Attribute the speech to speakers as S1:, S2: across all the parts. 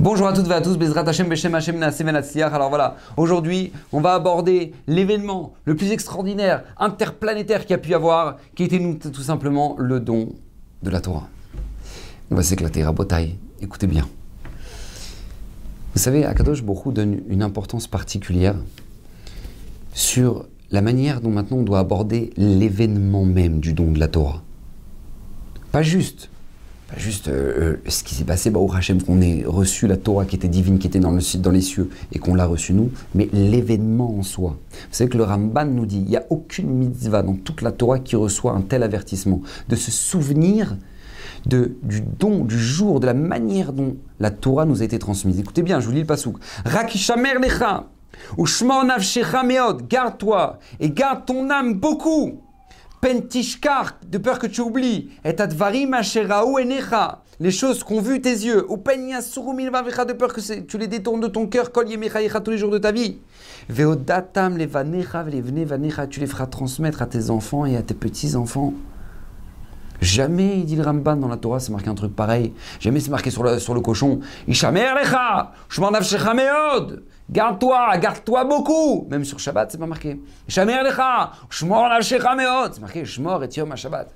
S1: Bonjour à toutes et à tous, Bezrat Hashem Beshem Hashem Alors voilà, aujourd'hui, on va aborder l'événement le plus extraordinaire, interplanétaire qu'il y a pu y avoir, qui était tout simplement le don de la Torah. On va s'éclater à Botaï. Écoutez bien. Vous savez, Akadosh Borou donne une importance particulière sur la manière dont maintenant on doit aborder l'événement même du don de la Torah. Pas juste pas juste euh, euh, ce qui s'est passé, bah, au Hachem, qu'on ait reçu la Torah qui était divine, qui était dans, le, dans les cieux, et qu'on l'a reçu nous, mais l'événement en soi. Vous savez que le Ramban nous dit, il n'y a aucune mitzvah dans toute la Torah qui reçoit un tel avertissement, de se souvenir du don, du jour, de la manière dont la Torah nous a été transmise. Écoutez bien, je vous lis le pasouk. Rakishamer lecha, ou shmor meod, garde-toi, et garde ton âme beaucoup Pentishkar, de peur que tu oublies. Et advarim enecha, les choses qu'ont vu tes yeux. Ou de peur que tu les détournes de ton cœur. Kol tous les jours de ta vie. Veodatam levanecha vanecha, tu les feras transmettre à tes enfants et à tes petits-enfants. Jamais, il dit le Ramban dans la Torah, c'est marqué un truc pareil. Jamais c'est marqué sur le, cochon. Ishamer lecha, meod. Garde-toi, garde-toi beaucoup. Même sur Shabbat, c'est pas marqué. Ishamer lecha, shmor meod. C'est marqué shmor et yom Shabbat.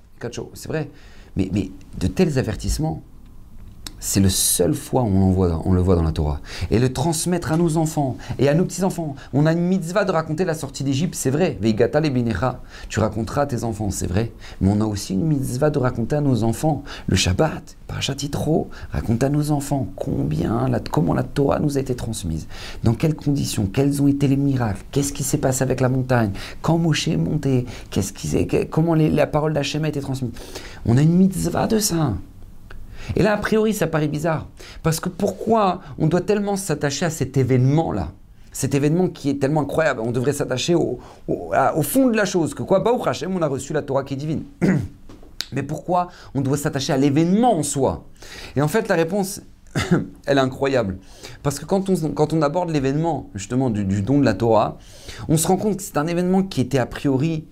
S1: C'est vrai. Mais, mais de tels avertissements, c'est le seul fois où on, on, le voit dans la Torah. Et le transmettre à nos enfants et à nos petits-enfants. On a une mitzvah de raconter la sortie d'Égypte, c'est vrai. Veigata le Tu raconteras à tes enfants, c'est vrai. Mais on a aussi une mitzvah de raconter à nos enfants. Le Shabbat, Parashat Yitro, raconte à nos enfants combien, comment la Torah nous a été transmise. Dans quelles conditions, quels ont été les miracles, qu'est-ce qui s'est passé avec la montagne, quand Moshe est monté, qu'est-ce comment la parole d'Hachem a été transmise. On a une mitzvah de ça. Et là, a priori, ça paraît bizarre. Parce que pourquoi on doit tellement s'attacher à cet événement-là? Cet événement qui est tellement incroyable, on devrait s'attacher au, fond de la chose, que quoi, bah, Hashem, on a reçu la Torah qui est divine. Mais pourquoi on doit s'attacher à l'événement en soi? Et en fait, la réponse, elle est incroyable. Parce que quand on, aborde l'événement, justement, du, don de la Torah, on se rend compte que c'est un événement qui était a priori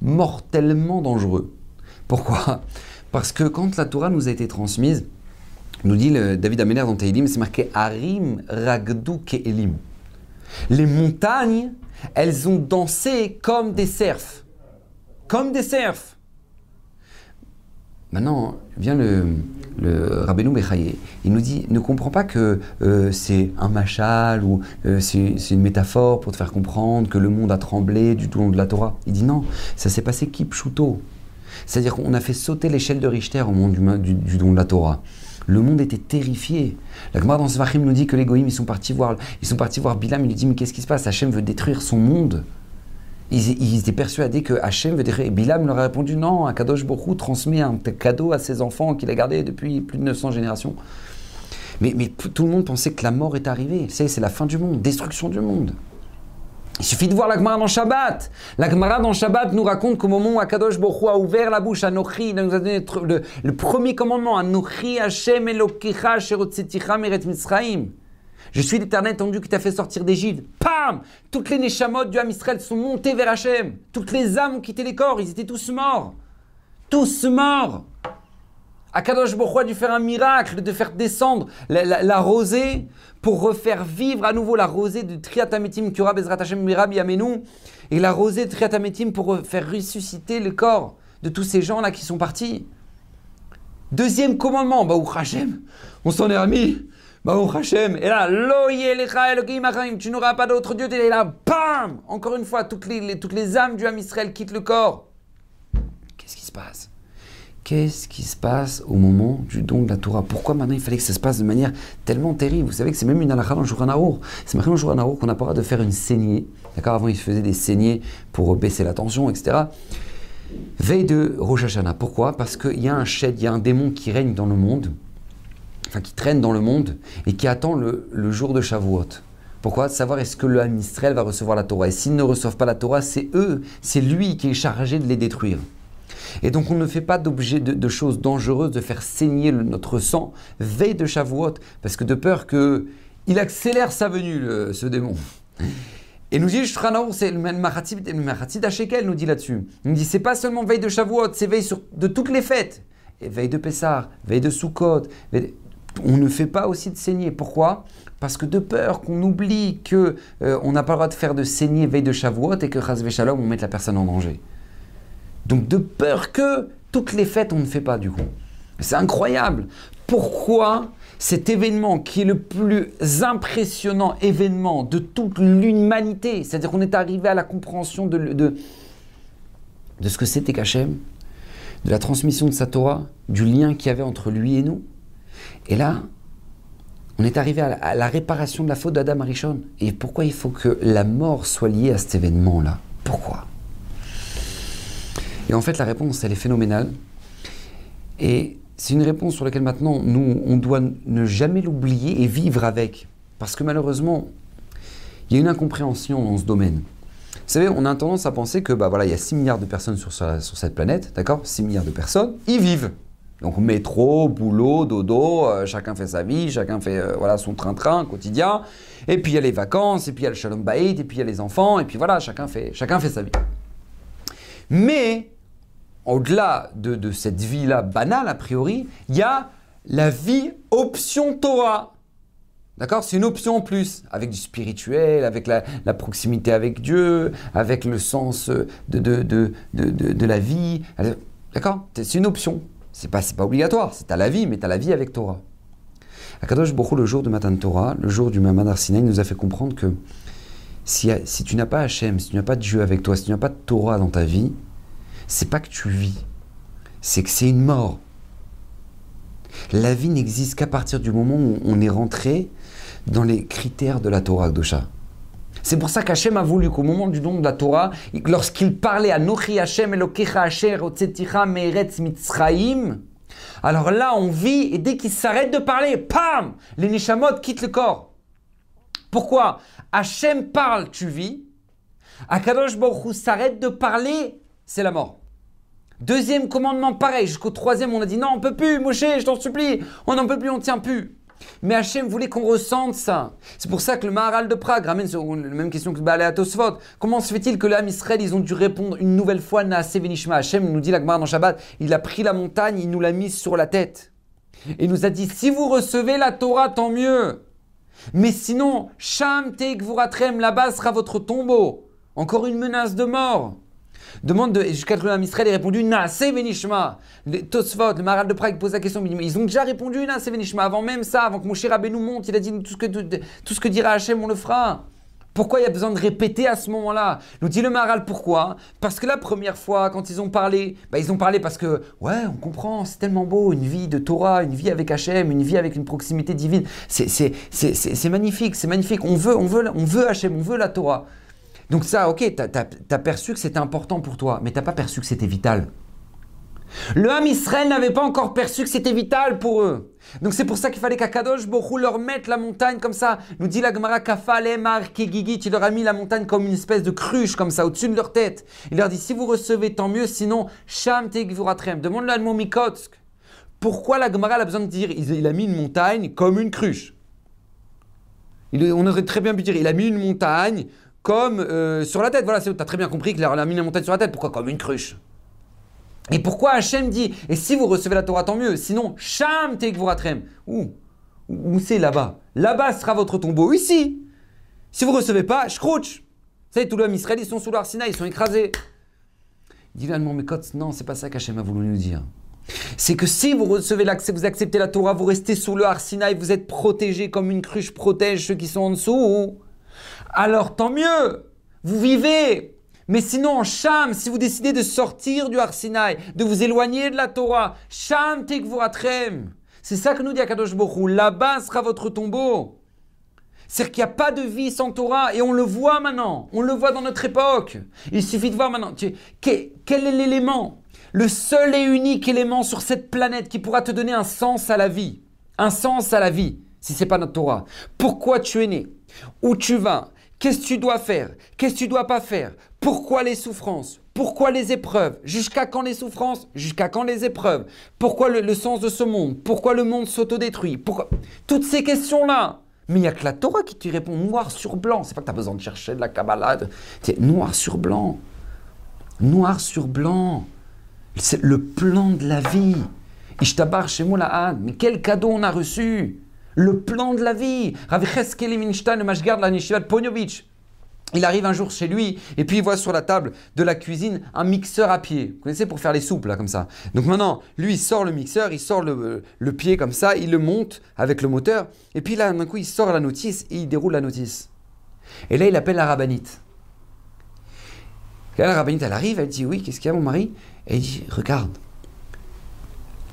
S1: mortellement dangereux. Pourquoi? Parce que quand la Torah nous a été transmise, nous dit David Amener dans Tehillim, c'est marqué Arim Ragdu Keelim. Les montagnes, elles ont dansé comme des cerfs. Comme des cerfs. Maintenant, vient le, le Rabbeinu. Il nous dit, ne comprends pas que euh, c'est un machal ou euh, c'est une métaphore pour te faire comprendre que le monde a tremblé du tout long de la Torah. Il dit non, ça s'est passé kipchuto. C'est-à-dire qu'on a fait sauter l'échelle de Richter au monde du, don de la Torah. Le monde était terrifié. La Gemara dans Svachim nous dit que les Goïms, ils sont partis voir, ils sont partis voir Bilam, il lui dit mais qu'est-ce qui se passe? Hachem veut détruire son monde. Ils, étaient persuadés que Hachem veut détruire. Et Bilam leur a répondu non, Akadosh Borou transmet un cadeau à ses enfants qu'il a gardé depuis plus de 900 générations. Mais, mais tout le monde pensait que la mort est arrivée. C'est la fin du monde, destruction du monde. Il suffit de voir la Gemara dans Shabbat. La Gemara dans Shabbat nous raconte qu'au moment où Akadosh Baruch a ouvert la bouche à Nochi, il nous a donné le, premier commandement, à Nochi Hashem Sherotzeticha Meret. Je suis l'éternel tendu qui t'a fait sortir d'Égypte. Pam Toutes les Neshamot du Ham Israël sont montées vers Hachem. Toutes les âmes ont quitté les corps, ils étaient tous morts. Tous morts. Akadosh Baruch a dû faire un miracle de faire descendre la, rosée pour refaire vivre à nouveau la rosée de Triatametim Kura Bezrat Hashem et la rosée de Triatametim pour faire ressusciter le corps de tous ces gens-là qui sont partis. Deuxième commandement, Baruch Hashem, on s'en est remis. Baruch Hashem, et là, tu n'auras pas d'autre Dieu, et là, bam Encore une fois, toutes les, toutes les âmes du Ham Israël quittent le corps. Qu'est-ce qui se passe? Qu'est-ce qui se passe au moment du don de la Torah? Pourquoi maintenant il fallait que ça se passe de manière tellement terrible? Vous savez que c'est même une halakha dans le C'est marqué dans le qu'on n'a pas le de faire une saignée. D'accord? Avant, ils faisaient des saignées pour baisser la tension, etc. Veille de Rosh. Pourquoi? Parce qu'il y a un shed, il y a un démon qui règne dans le monde, enfin qui traîne dans le monde et qui attend le, jour de Shavuot. Pourquoi? Savoir est-ce que le Ham va recevoir la Torah. Et s'ils ne reçoivent pas la Torah, c'est eux, c'est lui qui est chargé de les détruire. Et donc on ne fait pas d'objet de, choses dangereuses, de faire saigner notre sang veille de Shavuot, parce que de peur que il accélère sa venue, ce démon. Et nous dit c'est le Mahatid d'Achekel nous dit là-dessus. Il nous dit c'est pas seulement veille de Shavuot, c'est veille de toutes les fêtes. veille de Pessah, veille de Sukkot, on ne fait pas aussi de saigner. Pourquoi? Parce que de peur qu'on oublie que euh, on n'a pas le droit de faire de saigner veille de Shavuot et que Shalom, on mette la personne en danger. Donc de peur que toutes les fêtes, on ne fait pas du coup. C'est incroyable. Pourquoi cet événement qui est le plus impressionnant événement de toute l'humanité, c'est-à-dire qu'on est arrivé à la compréhension de, ce que c'était qu'Hachem, de la transmission de sa Torah, du lien qu'il y avait entre lui et nous. Et là, on est arrivé à la, réparation de la faute d'Adam Arishon. Et pourquoi il faut que la mort soit liée à cet événement-là? Pourquoi? Et en fait, la réponse, elle est phénoménale. Et c'est une réponse sur laquelle maintenant, nous, on doit ne jamais l'oublier et vivre avec. Parce que malheureusement, il y a une incompréhension dans ce domaine. Vous savez, on a tendance à penser que, bah voilà, il y a 6 milliards de personnes sur, sur cette planète, d'accord? 6 milliards de personnes, ils vivent. Donc métro, boulot, dodo, euh, chacun fait sa vie, chacun fait euh, voilà son train-train quotidien. Et puis il y a les vacances, et puis il y a le shalom bayit, et puis il y a les enfants, et puis voilà, chacun fait, chacun fait sa vie. Mais au-delà de, cette vie-là banale a priori, il y a la vie option Torah. D'accord? C'est une option en plus, avec du spirituel, avec la, proximité avec Dieu, avec le sens de, de, de la vie. D'accord? C'est une option. C'est pas, pas obligatoire, c'est à la vie, mais tu la vie avec Torah. Akadosh Bokhu, le jour de Matan Torah, le jour du Mamad Arsinaï, nous a fait comprendre que si, si tu n'as pas Hachem, si tu n'as pas de Dieu avec toi, si tu n'as pas de Torah dans ta vie, c'est pas que tu vis, c'est que c'est une mort. La vie n'existe qu'à partir du moment où on est rentré dans les critères de la Torah Gdosha. C'est pour ça qu'Hachem a voulu qu'au moment du don de la Torah, lorsqu'il parlait à Nochi Hachem Elokecha Asher Meretz Mitzraim, alors là on vit et dès qu'il s'arrête de parler, pam, les Neshamot quittent le corps. Pourquoi? Hachem parle, tu vis. Akadosh Baruch s'arrête de parler, c'est la mort. Deuxième commandement, pareil. Jusqu'au troisième, on a dit non, on peut plus, Moshe, je t'en supplie. On n'en peut plus, on tient plus. Mais Hachem voulait qu'on ressente ça. C'est pour ça que le Maharal de Prague ramène sur la même question que le Baal Tosfot. Comment se fait-il que l'âme Israël, ils ont dû répondre une nouvelle fois Naase Venishma Hachem nous dit la dans Shabbat, il a pris la montagne, il nous l'a mise sur la tête. Et il nous a dit si vous recevez la Torah, tant mieux. Mais sinon, Sham Tekvuratrem, là-bas sera votre tombeau. Encore une menace de mort. Demande de, jusqu'à l'âme Israël ait répondu c'est Venishma. Tosfot, le Maral de Prague pose la question, ils ont déjà répondu c'est Venishma. Avant même ça, avant que mon cher nous monte, il a dit tout ce que, tout ce que dira Hachem, on le fera. Pourquoi il y a besoin de répéter à ce moment-là? Nous dit le Maral pourquoi? Parce que la première fois, quand ils ont parlé, bah, ils ont parlé parce que, ouais, on comprend, c'est tellement beau, une vie de Torah, une vie avec Hachem, une vie avec une proximité divine. C'est magnifique, c'est magnifique. On veut, on, veut, on veut Hachem, on veut la Torah. Donc ça, ok, tu as, perçu que c'était important pour toi, mais tu pas perçu que c'était vital. Le Ham Israël n'avait pas encore perçu que c'était vital pour eux. Donc c'est pour ça qu'il fallait qu'Akadosh Borou leur mette la montagne comme ça. Nous dit la Gemara Kafale Mar Kegigit, il leur a mis la montagne comme une espèce de cruche comme ça au-dessus de leur tête. Il leur dit si vous recevez tant mieux, sinon Sham Tegvuratrem. Demande-le à Mikotsk. Pourquoi la Gemara a besoin de dire il a mis une montagne comme une cruche? On aurait très bien pu dire il a mis une montagne comme euh, sur la tête. Voilà, tu as très bien compris qu'il a mis la montagne sur la tête. Pourquoi Comme une cruche. Et pourquoi Hachem dit Et si vous recevez la Torah, tant mieux. Sinon, Sham Tekvuratrem. Où Où c'est là-bas Là-bas sera votre tombeau. Ici. Si vous recevez pas, Shkrouch. Vous savez, tous les hommes Israël, ils sont sous l'Arsina, ils sont écrasés. Il dit mais non, c'est pas ça qu'Hachem a voulu nous dire. C'est que si vous recevez l'accès, vous acceptez la Torah, vous restez sous le Arsina et vous êtes protégé comme une cruche protège ceux qui sont en dessous alors tant mieux, vous vivez. Mais sinon, en Sham, si vous décidez de sortir du Arsinaï, de vous éloigner de la Torah, Sham Tekvuratrem. C'est ça que nous dit Akadosh Borou. Là-bas sera votre tombeau. C'est-à-dire qu'il n'y a pas de vie sans Torah et on le voit maintenant. On le voit dans notre époque. Il suffit de voir maintenant. Quel est l'élément? Le seul et unique élément sur cette planète qui pourra te donner un sens à la vie. Un sens à la vie, si ce n'est pas notre Torah. Pourquoi tu es né? Où tu vas? Qu'est-ce que tu dois faire? Qu'est-ce que tu dois pas faire? Pourquoi les souffrances? Pourquoi les épreuves? Jusqu'à quand les souffrances? Jusqu'à quand les épreuves? Pourquoi le, sens de ce monde? Pourquoi le monde s'autodétruit? Pourquoi Toutes ces questions-là? Mais il n'y a que la Torah qui te répond noir sur blanc. C'est pas que tu as besoin de chercher de la Kabbalah. Noir sur blanc. Noir sur blanc. C'est le plan de la vie. Ishtabar Shemola'ad, mais quel cadeau on a reçu? Le plan de la vie Rav Cheskel le Mashgard, la Ponyovic. Il arrive un jour chez lui et puis il voit sur la table de la cuisine un mixeur à pied. Vous connaissez pour faire les soupes là comme ça. Donc maintenant, lui il sort le mixeur, il sort le, pied comme ça, il le monte avec le moteur et puis là d'un coup il sort la notice et il déroule la notice. Et là il appelle la rabbinite. La rabbinite elle arrive, elle dit oui qu'est-ce qu'il y a mon mari? Et il dit regarde,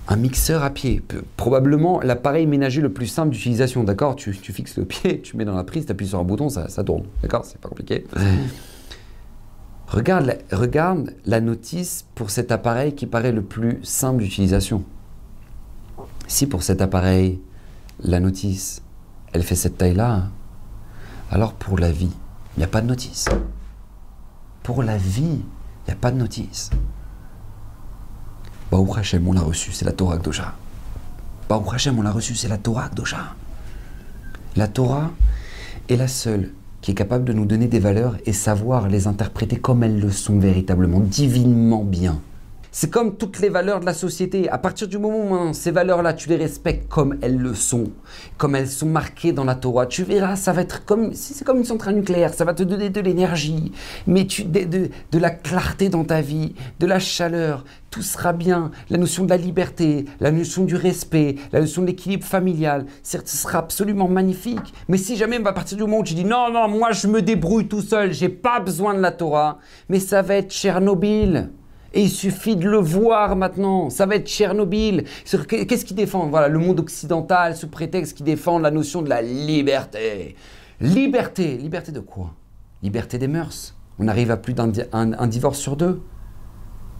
S1: un mixeur à pied, probablement l'appareil ménager le plus simple d'utilisation, d'accord? Tu, fixes le pied, tu mets dans la prise, tu appuies sur un bouton, ça, tourne, d'accord? C'est pas compliqué. regarde, regarde la notice pour cet appareil qui paraît le plus simple d'utilisation. Si pour cet appareil, la notice, elle fait cette taille-là, alors pour la vie, il n'y a pas de notice. Pour la vie, il n'y a pas de notice. Baruch Hashem, on l'a reçu, c'est la Torah Kdosha. Baruch Hashem, on l'a reçu, c'est la Torah Kdosha. La Torah est la seule qui est capable de nous donner des valeurs et savoir les interpréter comme elles le sont véritablement, divinement bien. C'est comme toutes les valeurs de la société. À partir du moment où ces valeurs-là, tu les respectes comme elles le sont, comme elles sont marquées dans la Torah, tu verras, ça va être comme si c'est comme une centrale nucléaire, ça va te donner de l'énergie, mais tu, de, de, la clarté dans ta vie, de la chaleur, tout sera bien. La notion de la liberté, la notion du respect, la notion de l'équilibre familial, ce sera absolument magnifique. Mais si jamais à partir du moment où tu dis non, non, moi je me débrouille tout seul, j'ai pas besoin de la Torah, mais ça va être Tchernobyl. Il suffit de le voir maintenant. Ça va être Tchernobyl. Qu'est-ce qui défend? Voilà, le monde occidental sous prétexte qui défend la notion de la liberté. Liberté. Liberté de quoi? Liberté des mœurs. On arrive à plus d'un divorce sur deux.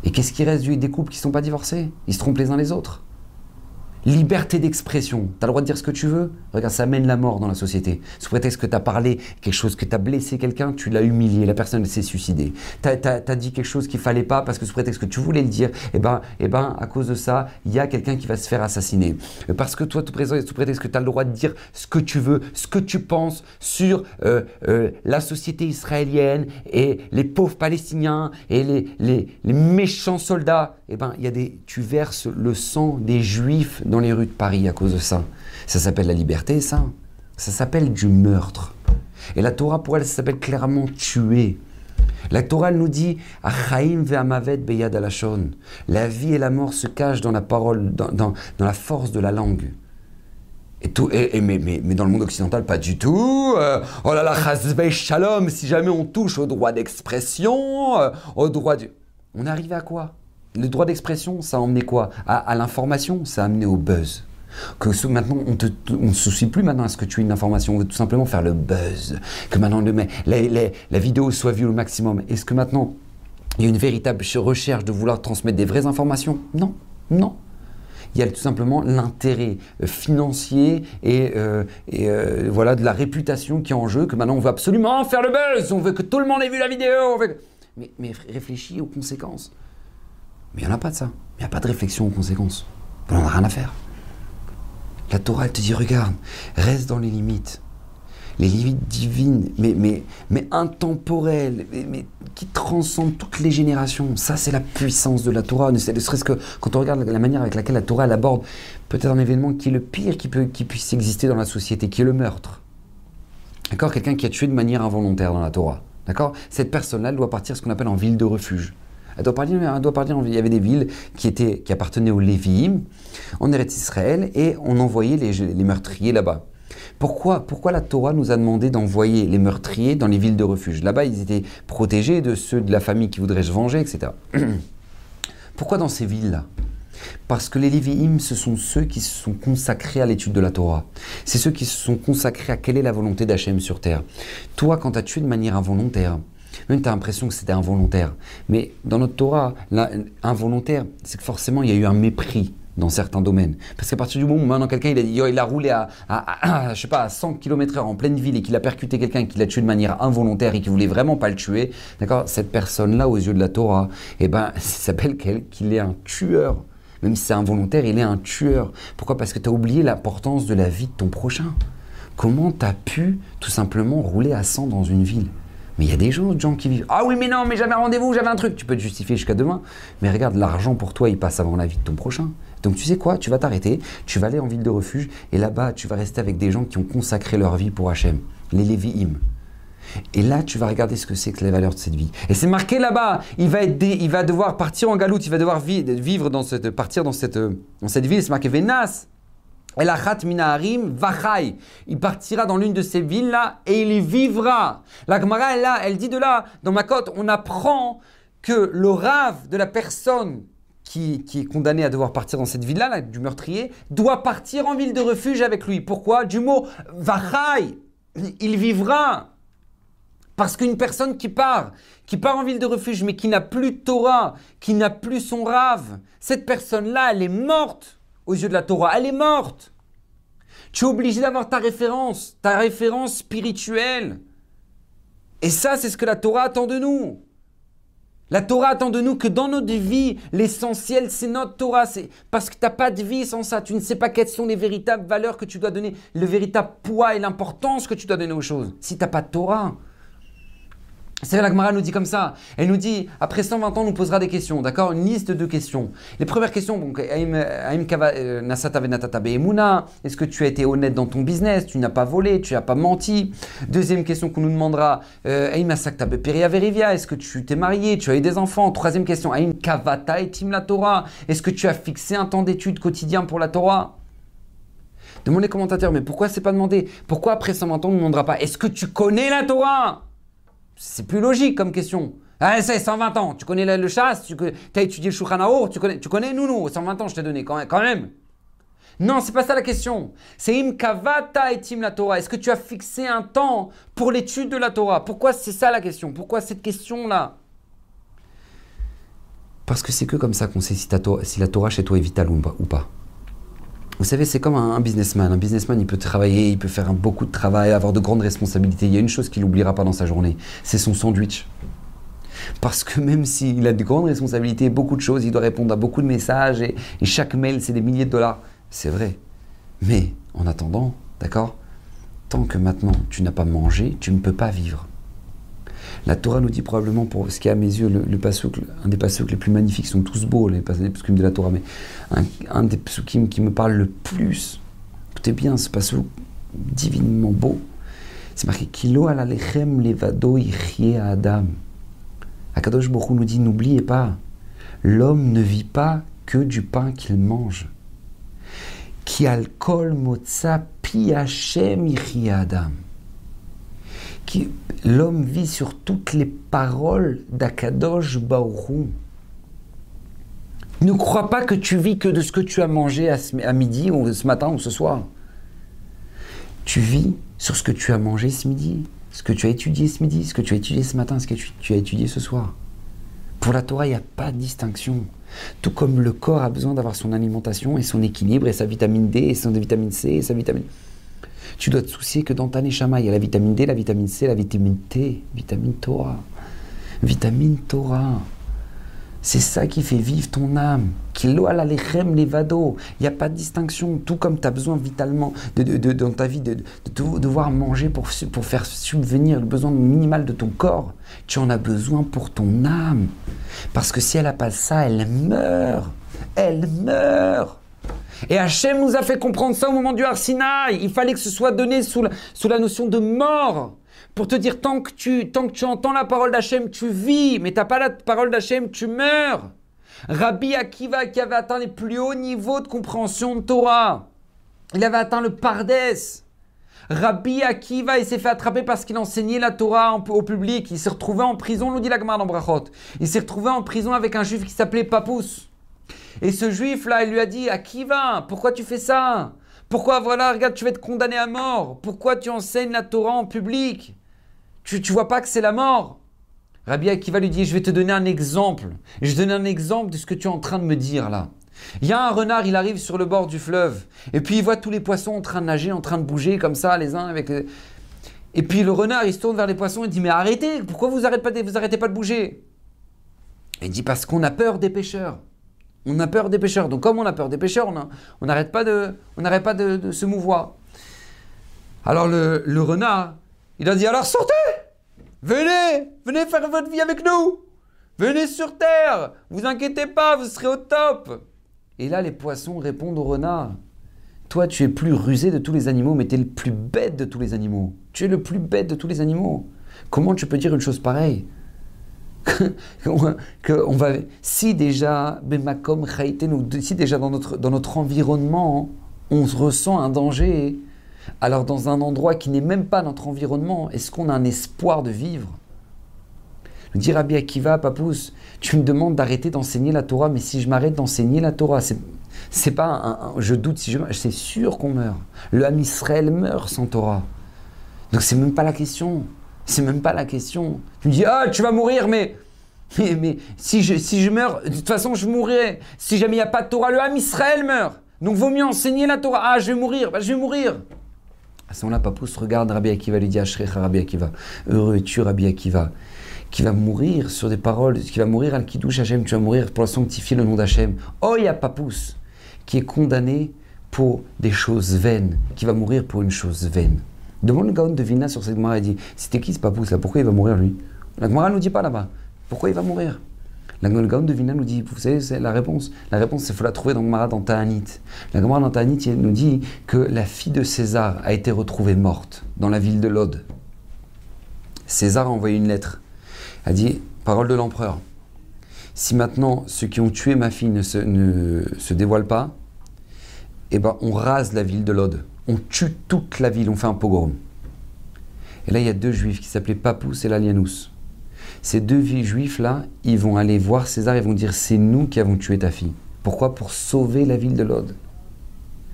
S1: Et qu'est-ce qui reste des couples qui ne sont pas divorcés? Ils se trompent les uns les autres. Liberté d'expression. Tu as le droit de dire ce que tu veux. Regarde, ça mène la mort dans la société. Sous prétexte que tu as parlé quelque chose, que tu as blessé quelqu'un, tu l'as humilié, la personne s'est suicidée. Tu as, dit quelque chose qu'il fallait pas parce que sous prétexte que tu voulais le dire, et eh ben, et eh ben, à cause de ça, il y a quelqu'un qui va se faire assassiner. Parce que toi, sous prétexte que tu as le droit de dire ce que tu veux, ce que tu penses sur euh, euh, la société israélienne et les pauvres Palestiniens et les, les, méchants soldats, et eh ben, y a des, tu verses le sang des Juifs dans les rues de Paris à cause de ça. Ça s'appelle la liberté, ça. Ça s'appelle du meurtre. Et la Torah, pour elle, ça s'appelle clairement tuer. La Torah nous dit beyad. La vie et la mort se cachent dans la parole, dans, dans, la force de la langue. Et tout, et, mais, mais, mais, dans le monde occidental, pas du tout. Euh, oh là là, shalom, si jamais on touche au droit d'expression, euh, au droit du. On arrive à quoi? Le droit d'expression, ça a emmené quoi? À, l'information, ça a amené au buzz. Que maintenant, on ne se soucie plus maintenant à ce que tu aies une information, on veut tout simplement faire le buzz. Que maintenant, le, la, vidéo soit vue au maximum. Est-ce que maintenant, il y a une véritable recherche de vouloir transmettre des vraies informations? Non, non. Il y a tout simplement l'intérêt euh, financier et, euh, euh, voilà de la réputation qui est en jeu, que maintenant on veut absolument faire le buzz, on veut que tout le monde ait vu la vidéo. Mais réfléchis aux conséquences. Mais il n'y en a pas de ça. Il n'y a pas de réflexion aux conséquences. On n'en a rien à faire. La Torah, elle te dit, regarde, reste dans les limites. Les limites divines, mais, mais, mais intemporelles, mais, qui transcendent toutes les générations. Ça, c'est la puissance de la Torah. Ne serait-ce que quand on regarde la manière avec laquelle la Torah elle aborde peut-être un événement qui est le pire qui, peut, qui puisse exister dans la société, qui est le meurtre. D'accord? Quelqu'un qui a tué de manière involontaire dans la Torah. D'accord? Cette personne-là, doit partir ce qu'on appelle en ville de refuge. Doit partir, il y avait des villes qui, étaient, qui appartenaient aux Lévi'im, en Eretz Israël, et on envoyait les, les meurtriers là-bas. Pourquoi, pourquoi la Torah nous a demandé d'envoyer les meurtriers dans les villes de refuge? Là-bas, ils étaient protégés de ceux de la famille qui voudraient se venger, etc. pourquoi dans ces villes-là? Parce que les Lévi'im, ce sont ceux qui se sont consacrés à l'étude de la Torah. C'est ceux qui se sont consacrés à quelle est la volonté d'Hachem sur terre. Toi, quand tu as tué de manière involontaire, même tu as l'impression que c'était involontaire. Mais dans notre Torah, involontaire, c'est que forcément il y a eu un mépris dans certains domaines. Parce qu'à partir du moment où maintenant quelqu'un il a, il a roulé à, je sais pas, à 100 km/h en pleine ville et qu'il a percuté quelqu'un qui l'a tué de manière involontaire et qui voulait vraiment pas le tuer, d'accord Cette personne-là, aux yeux de la Torah, eh ben, s'appelle qu'il est un tueur. Même si c'est involontaire, il est un tueur. Pourquoi? Parce que tu as oublié l'importance de la vie de ton prochain. Comment tu as pu tout simplement rouler à 100 dans une ville? Mais il y a des gens, gens qui vivent. Ah oui, mais non, mais j'avais un rendez-vous, j'avais un truc. Tu peux te justifier jusqu'à demain. Mais regarde, l'argent pour toi, il passe avant la vie de ton prochain. Donc tu sais quoi Tu vas t'arrêter, tu vas aller en ville de refuge, et là-bas, tu vas rester avec des gens qui ont consacré leur vie pour Hachem, les Lévi'im. Et là, tu vas regarder ce que c'est que les valeurs de cette vie. Et c'est marqué là-bas. Il va être il va devoir partir en galoute. Il va devoir vivre dans cette, partir dans cette, dans cette ville. C'est marqué Venas. El Achat Minaharim Vachai. Il partira dans l'une de ces villes-là et il y vivra. La Gemara, elle, elle dit de là, dans ma côte, on apprend que le rave de la personne qui, qui, est condamné à devoir partir dans cette ville-là, du meurtrier, doit partir en ville de refuge avec lui. Pourquoi? Du mot Vachai. Il vivra. Parce qu'une personne qui part, qui part en ville de refuge, mais qui n'a plus Torah, qui n'a plus son rave, cette personne-là, elle est morte aux yeux de la Torah. Elle est morte. Tu es obligé d'avoir ta référence, ta référence spirituelle. Et ça, c'est ce que la Torah attend de nous. La Torah attend de nous que dans notre vie, l'essentiel, c'est notre Torah. C'est parce que tu n'as pas de vie sans ça. Tu ne sais pas quelles sont les véritables valeurs que tu dois donner, le véritable poids et l'importance que tu dois donner aux choses. Si tu n'as pas de Torah. C'est la Gemara nous dit comme ça. Elle nous dit, après 120 ans, on nous posera des questions, d'accord? Une liste de questions. Les premières questions, bon, euh, est-ce que tu as été honnête dans ton business? Tu n'as pas volé, tu n'as pas menti. Deuxième question qu'on nous demandera, euh, est-ce que tu t'es marié, tu as eu des enfants? Troisième question, Kavata et Tim la Torah. Est-ce que tu as fixé un temps d'étude quotidien pour la Torah? Demande les commentateurs, mais pourquoi c'est pas demandé? Pourquoi après 120 ans, on ne demandera pas? Est-ce que tu connais la Torah? C'est plus logique comme question. Ah, c'est 120 ans, tu connais le, chasse, tu as étudié le Shulchan tu connais, tu connais Nounou, 120 ans je t'ai donné quand même. Non, c'est pas ça la question. C'est im kavata et la Torah. Est-ce que tu as fixé un temps pour l'étude de la Torah? Pourquoi c'est ça la question? Pourquoi cette question-là? Parce que c'est que comme ça qu'on sait si, si la Torah chez toi est vitale ou pas. Vous savez, c'est comme un, businessman. Un businessman, il peut travailler, il peut faire beaucoup de travail, avoir de grandes responsabilités. Il y a une chose qu'il n'oubliera pas dans sa journée, c'est son sandwich. Parce que même s'il a de grandes responsabilités, beaucoup de choses, il doit répondre à beaucoup de messages et, et chaque mail, c'est des milliers de dollars. C'est vrai. Mais en attendant, d'accord Tant que maintenant tu n'as pas mangé, tu ne peux pas vivre. La Torah nous dit probablement, pour ce qui est à mes yeux, le, le un des pasuk les plus magnifiques, sont tous beaux, les pasukim de la Torah, mais un, des pasukim qui me parle le plus, écoutez bien, ce pasuk divinement beau, c'est marqué Kilo ala lechem levado adam. Akadosh Baruch nous dit n'oubliez pas, l'homme ne vit pas que du pain qu'il mange. Ki alkol motza pi Hashem l'homme vit sur toutes les paroles d'Akadosh Baoru. Ne crois pas que tu vis que de ce que tu as mangé à, midi ou ce matin ou ce soir. Tu vis sur ce que tu as mangé ce midi, ce que tu as étudié ce midi, ce que tu as étudié ce matin, ce que tu, as étudié ce soir. Pour la Torah, il n'y a pas de distinction. Tout comme le corps a besoin d'avoir son alimentation et son équilibre et sa vitamine D et son vitamine C et sa vitamine tu dois te soucier que dans ta neshama, il y a la vitamine D, la vitamine C, la vitamine T, vitamine Torah. Vitamine Torah. C'est ça qui fait vivre ton âme. Kilo lechem levado. Il n'y a pas de distinction. Tout comme tu as besoin vitalement de, dans ta vie de, devoir manger pour, pour faire subvenir le besoin minimal de ton corps, tu en as besoin pour ton âme. Parce que si elle n'a pas ça, elle meurt. Elle meurt. Et Hachem nous a fait comprendre ça au moment du Arsinaï. Il fallait que ce soit donné sous la, notion de mort. Pour te dire, tant que tu, tant que tu entends la parole d'Hachem, tu vis. Mais tu n'as pas la parole d'Hachem, tu meurs. Rabbi Akiva, qui avait atteint les plus hauts niveaux de compréhension de Torah, il avait atteint le Pardès. Rabbi Akiva, il s'est fait attraper parce qu'il enseignait la Torah au public. Il s'est retrouvé en prison, nous dit la Gemara dans Brachot. Il s'est retrouvé en prison avec un juif qui s'appelait Papous. Et ce juif-là, il lui a dit À qui va? Pourquoi tu fais ça? Pourquoi, voilà, regarde, tu vas être condamné à mort Pourquoi tu enseignes la Torah en public? Tu, tu vois pas que c'est la mort Rabbi Akiva lui dit Je vais te donner un exemple. Je vais donner un exemple de ce que tu es en train de me dire là. Il y a un renard, il arrive sur le bord du fleuve, et puis il voit tous les poissons en train de nager, en train de bouger comme ça, les uns avec. Et puis le renard, il se tourne vers les poissons et dit Mais arrêtez, pourquoi vous arrêtez pas de, vous arrêtez pas de bouger Il dit Parce qu'on a peur des pêcheurs. On a peur des pêcheurs. Donc comme on a peur des pêcheurs, on n'arrête pas, de, se mouvoir. Alors le, renard, il a dit alors sortez Venez Venez faire votre vie avec nous Venez sur Terre Vous inquiétez pas, vous serez au top Et là, les poissons répondent au renard. Toi, tu es plus rusé de tous les animaux, mais tu es le plus bête de tous les animaux. Tu es le plus bête de tous les animaux. Comment tu peux dire une chose pareille? va, si déjà, si déjà dans notre, dans notre environnement, on ressent un danger, alors dans un endroit qui n'est même pas notre environnement, est-ce qu'on a un espoir de vivre? Je dis Rabbi Akiva, Papous, tu me demandes d'arrêter d'enseigner la Torah, mais si je m'arrête d'enseigner la Torah, c'est, pas je doute si je c'est sûr qu'on meurt. Le Ham Israël meurt sans Torah. Donc c'est même pas la question. C'est même pas la question. Tu me dis, ah, tu vas mourir, mais, mais, si, je, si meurs, de toute façon, je mourrai. Si jamais il n'y a pas de Torah, le Ham Israël meurt. Donc vaut mieux enseigner la Torah. Ah, je vais mourir, bah, je vais mourir. À ce moment-là, Papous regarde Rabbi Akiva, lui dit Ashrecha Rabbi Akiva. Heureux es-tu, Rabbi Akiva, qui va mourir sur des paroles, qui va mourir al Kiddush Hashem, tu vas mourir pour sanctifier le nom d'Hachem. Oh, il y a Papous qui est condamné pour des choses vaines, qui va mourir pour une chose vaine. Demande le Gaon de Vina sur cette Gemara et dit C'était qui ce Papous là Pourquoi il va mourir lui? La Gemara ne nous dit pas là-bas. Pourquoi il va mourir? La Gaon de Vina nous dit, vous savez, c'est la réponse. La réponse, il faut la trouver dans Gemara dans Ta'anit. La Gemara dans Ta'anit nous dit que la fille de César a été retrouvée morte dans la ville de Lod. César a envoyé une lettre. A dit, parole de l'empereur, si maintenant ceux qui ont tué ma fille ne se, ne se dévoilent pas, eh ben on rase la ville de Lod. On tue toute la ville, on fait un pogrom. Et là, il y a deux juifs qui s'appelaient Papous et Lalianous. Ces deux juifs-là, ils vont aller voir César et vont dire c'est nous qui avons tué ta fille. Pourquoi? Pour sauver la ville de Lod.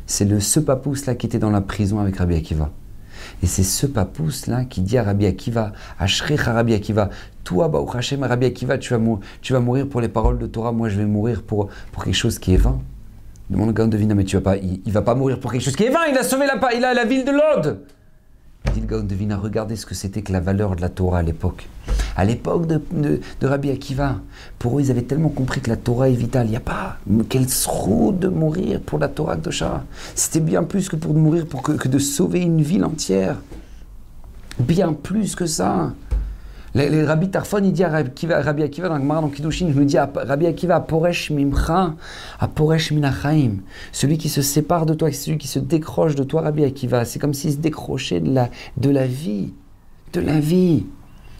S1: C'est le ce papousse-là qui était dans la prison avec Rabbi Akiva. Et c'est ce papousse-là qui dit à Rabbi Akiva, à Rabbi Akiva, toi, bah, Hashem, Rabbi Akiva, tu vas, tu vas mourir pour les paroles de Torah, moi je vais mourir pour, pour quelque chose qui est vain. Le gars de Vina, mais tu vas pas, il, va pas mourir pour quelque chose qui est vain, il a sauvé la, il a la ville de Lod. Dit le regardez ce que c'était que la valeur de la Torah à l'époque. À l'époque de, de, Rabbi Akiva, pour eux, ils avaient tellement compris que la Torah est vitale. Il n'y a pas quel sroud de mourir pour la Torah de Shah. C'était bien plus que pour mourir, pour que, de sauver une ville entière. Bien plus que ça. Le, Rabbi Tarfon, il dit à Rabbi Akiva, dans le Gemara, dans Kiddushin, il nous dit à Rabbi Akiva, Poresh Mimcha, à Poresh Minachaim. Celui qui se sépare de toi, celui qui se décroche de toi, Rabbi Akiva. C'est comme s'il se décrochait de la, de la vie. De la vie.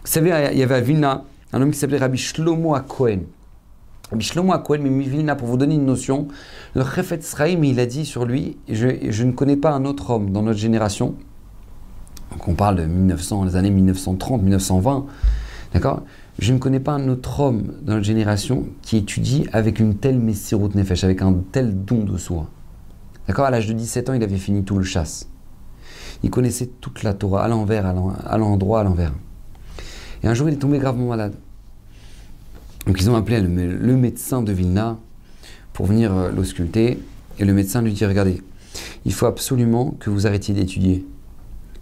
S1: Vous savez, il y avait à Vilna un homme qui s'appelait Rabbi Shlomo Akohen. Rabbi Shlomo Akohen, mais Vilna, pour vous donner une notion, le Chefet Sraim, il a dit sur lui, je ne connais pas un autre homme dans notre génération donc on parle de 1900, les années 1930, 1920, d'accord? Je ne connais pas un autre homme dans notre génération qui étudie avec une telle messirut nefesh, avec un tel don de soi. D'accord? À l'âge de 17 ans, il avait fini tout le chasse. Il connaissait toute la Torah à l'envers, à l'endroit, à l'envers. Et un jour, il est tombé gravement malade. Donc ils ont appelé le, médecin de Vilna pour venir euh, l'ausculter. Et le médecin lui dit, regardez, il faut absolument que vous arrêtiez d'étudier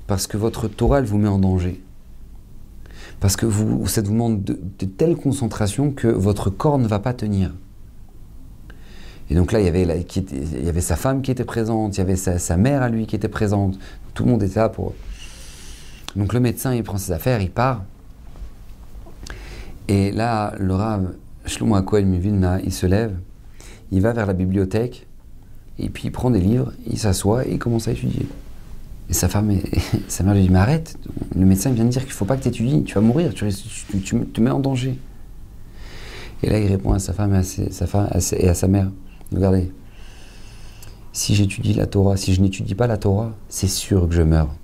S1: parce que votre Torah, vous met en danger. Parce que vous, ça demande de, telle concentration que votre corps ne va pas tenir. Et donc là, il y, avait, sa femme qui était présente, il y avait sa, mère à lui qui était présente. Tout le monde était là pour. Donc le médecin, il prend ses affaires, il part. Et là, le Rav Shlomo Akoel il se lève, il va vers la bibliothèque, et puis il prend des livres, il s'assoit et il commence à étudier. Et sa femme, sa mère lui dit Mais arrête, le médecin vient de dire qu'il ne faut pas que tu étudies, tu vas mourir, tu, te mets en danger. Et là, il répond à sa femme et à, sa, femme, et à sa mère Regardez, si j'étudie la Torah, si je n'étudie pas la Torah, c'est sûr que je meurs.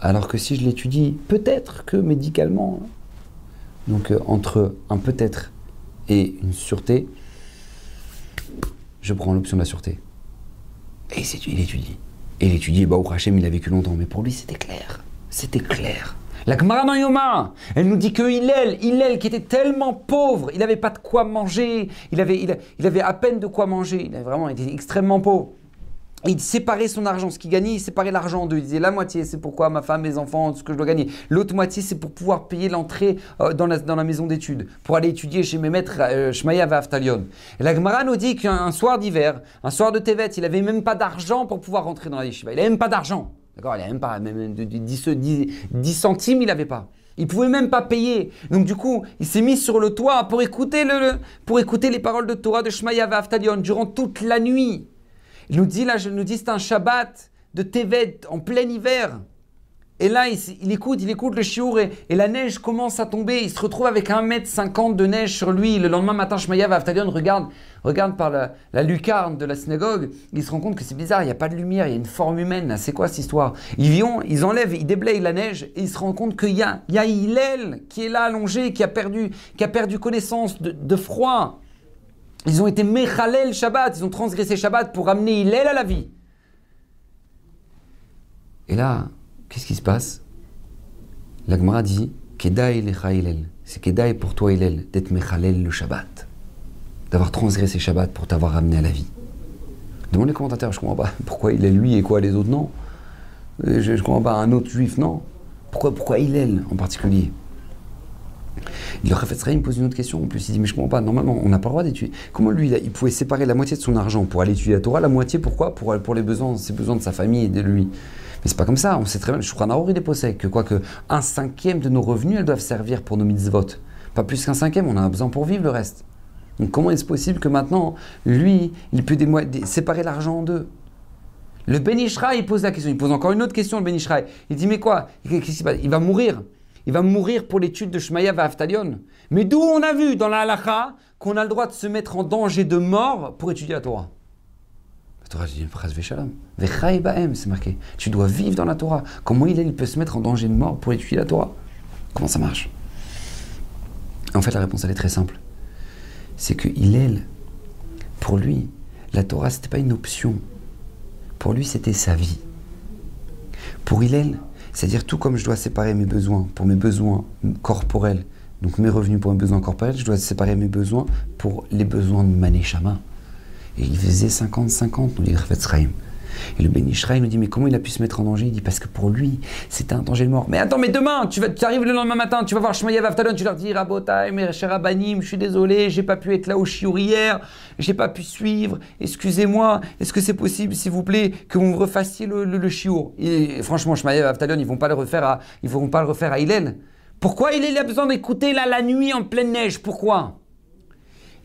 S1: Alors que si je l'étudie, peut-être que médicalement. Hein. Donc, euh, entre un peut-être et une sûreté, je prends l'option de la sûreté. Et il étudie. Et il étudiait, bah, Hachem, il a vécu longtemps, mais pour lui, c'était clair. C'était clair. La Gemara dans Yoma, elle nous dit que Hillel, Hillel qui était tellement pauvre, il n'avait pas de quoi manger, il avait, il, avait à peine de quoi manger, il avait vraiment été extrêmement pauvre. Il séparait son argent, ce qu'il gagnait, il séparait l'argent en deux. Il disait la moitié, c'est pourquoi ma femme, mes enfants, ce que je dois gagner. L'autre moitié, c'est pour pouvoir payer l'entrée euh, dans, la, maison d'études, pour aller étudier chez mes maîtres euh, Shmaya Vaftalion. Et la Gemara nous dit qu'un soir d'hiver, un soir de Tevet, il n'avait même pas d'argent pour pouvoir rentrer dans la yeshiva. Il n'avait même pas d'argent. D'accord Il n'avait même pas, même 10, 10 centimes, il n'avait pas. Il pouvait même pas payer. Donc du coup, il s'est mis sur le toit pour écouter, le, pour écouter les paroles de Torah de Shmaya Vaftalion durant toute la nuit. Il nous dit là, nous c'est un Shabbat de Tevet en plein hiver. Et là, il, écoute, il écoute le chiour et, la neige commence à tomber. Il se retrouve avec 1m50 de neige sur lui. Le lendemain matin, Shmaya Vaftalion regarde, regarde par la, lucarne de la synagogue. Il se rend compte que c'est bizarre, il n'y a pas de lumière, il y a une forme humaine. C'est quoi cette histoire? Ils, viennent, ils enlèvent, ils déblayent la neige et il se rend compte qu'il y a, il Hillel qui est là allongé, qui a perdu, qui a perdu connaissance de, froid. Ils ont été Mechalel Shabbat, ils ont transgressé Shabbat pour amener Hillel à la vie. Et là, Qu'est-ce qui se passe? La Gemara dit Kedai Hillel. C'est Kedai pour toi, Hillel, d'être Mechalel le Shabbat. D'avoir transgressé Shabbat pour t'avoir ramené à la vie. Demande les commentateurs, je comprends pas. Pourquoi il est lui et quoi les autres non? Je ne comprends pas un autre juif, non? Pourquoi, pourquoi Hillel en particulier? Le Rafet me pose une autre question. En plus, il dit Mais je comprends pas, normalement, on n'a pas le droit d'étudier. Comment lui, il, pouvait séparer la moitié de son argent pour aller étudier la Torah La moitié, pourquoi? Pour, pour les besoins, ses besoins de sa famille et de lui. Mais c'est pas comme ça. On sait très bien, je crois il est possède que quoi que un cinquième de nos revenus, elles doivent servir pour nos mitzvot. Pas plus qu'un cinquième, on a besoin pour vivre le reste. Donc comment est-ce possible que maintenant, lui, il peut séparer l'argent en deux? Le Ben il pose la question. Il pose encore une autre question, le Ben Il dit, mais quoi? Il va mourir. Il va mourir pour l'étude de Shmaya Vaftalion. Mais d'où on a vu dans la halakha qu'on a le droit de se mettre en danger de mort pour étudier la Torah? La Torah dit une phrase c'est marqué. Tu dois vivre dans la Torah. Comment il, peut se mettre en danger de mort pour étudier la Torah? Comment ça marche? En fait, la réponse, elle est très simple. C'est que est, pour lui, la Torah, c'était pas une option. Pour lui, c'était sa vie. Pour Hillel, c'est-à-dire tout comme je dois séparer mes besoins pour mes besoins corporels, donc mes revenus pour mes besoins corporels, je dois séparer mes besoins pour les besoins de Maneshama. Et il faisait 50-50, nous dit Chaim. Et le Ben nous dit, mais comment il a pu se mettre en danger? Il dit, parce que pour lui, c'était un danger de mort. Mais attends, mais demain, tu, arrives le lendemain matin, tu vas voir Shmaya Avtalon, tu leur dis, Rabotai, mes chers Abanim, je suis désolé, j'ai pas pu être là au chiour hier, j'ai pas pu suivre, excusez-moi, est-ce que c'est possible, s'il vous plaît, que vous refassiez le, le, chiour Et franchement, Shmaya Avtalon, ils vont pas le refaire à, ils vont pas le refaire à Hillel. Pourquoi il a besoin d'écouter là la nuit en pleine neige? Pourquoi?